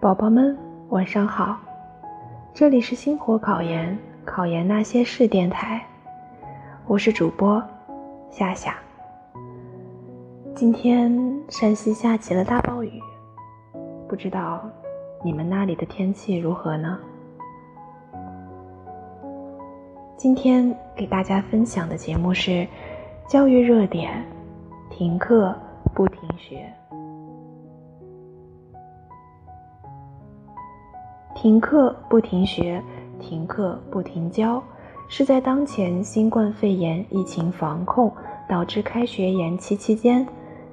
宝宝们，晚上好！这里是星火考研，考研那些事电台，我是主播夏夏。今天山西下起了大暴雨，不知道你们那里的天气如何呢？今天给大家分享的节目是教育热点：停课不停学。停课不停学，停课不停教，是在当前新冠肺炎疫情防控导致开学延期期间，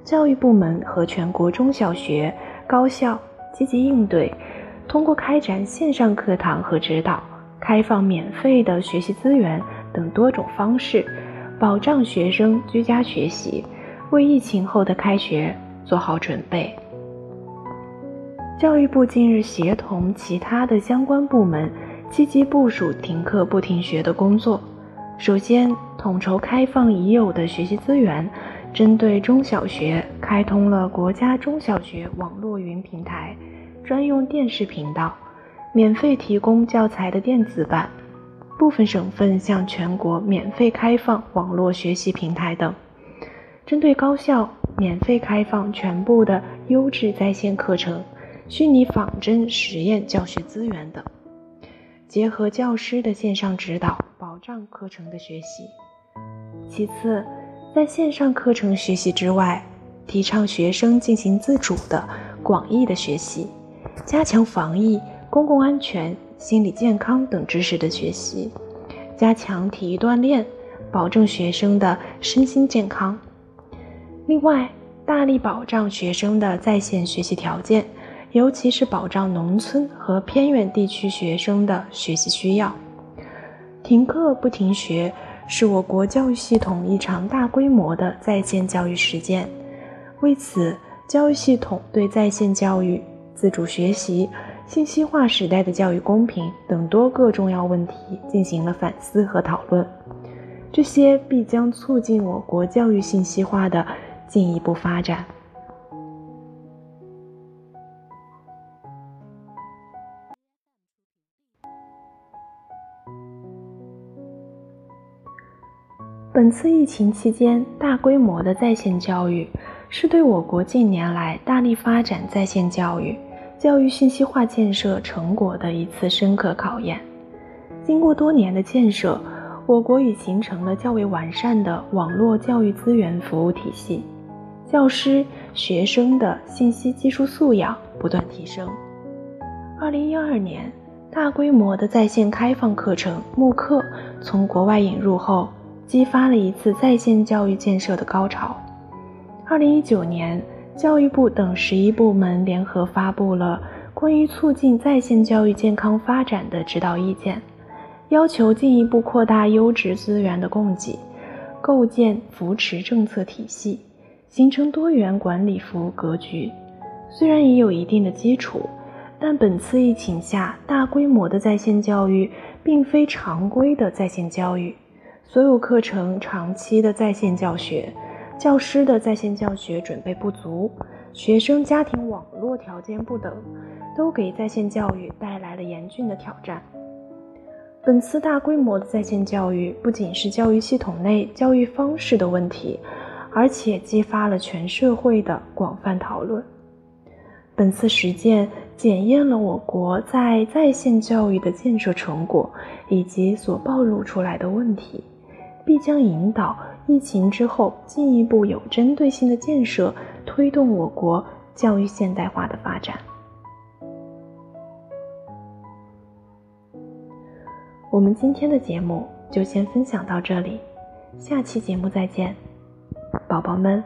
教育部门和全国中小学、高校积极应对，通过开展线上课堂和指导、开放免费的学习资源等多种方式，保障学生居家学习，为疫情后的开学做好准备。教育部近日协同其他的相关部门，积极部署停课不停学的工作。首先，统筹开放已有的学习资源，针对中小学开通了国家中小学网络云平台、专用电视频道，免费提供教材的电子版。部分省份向全国免费开放网络学习平台等。针对高校，免费开放全部的优质在线课程。虚拟仿真实验教学资源等，结合教师的线上指导，保障课程的学习。其次，在线上课程学习之外，提倡学生进行自主的广义的学习，加强防疫、公共安全、心理健康等知识的学习，加强体育锻炼，保证学生的身心健康。另外，大力保障学生的在线学习条件。尤其是保障农村和偏远地区学生的学习需要。停课不停学是我国教育系统一场大规模的在线教育实践。为此，教育系统对在线教育、自主学习、信息化时代的教育公平等多个重要问题进行了反思和讨论。这些必将促进我国教育信息化的进一步发展。本次疫情期间大规模的在线教育，是对我国近年来大力发展在线教育、教育信息化建设成果的一次深刻考验。经过多年的建设，我国已形成了较为完善的网络教育资源服务体系，教师、学生的信息技术素养不断提升。二零一二年，大规模的在线开放课程慕课从国外引入后。激发了一次在线教育建设的高潮。二零一九年，教育部等十一部门联合发布了关于促进在线教育健康发展的指导意见，要求进一步扩大优质资源的供给，构建扶持政策体系，形成多元管理服务格局。虽然已有一定的基础，但本次疫情下大规模的在线教育并非常规的在线教育。所有课程长期的在线教学，教师的在线教学准备不足，学生家庭网络条件不等，都给在线教育带来了严峻的挑战。本次大规模的在线教育不仅是教育系统内教育方式的问题，而且激发了全社会的广泛讨论。本次实践检验了我国在在线教育的建设成果以及所暴露出来的问题。必将引导疫情之后进一步有针对性的建设，推动我国教育现代化的发展。我们今天的节目就先分享到这里，下期节目再见，宝宝们。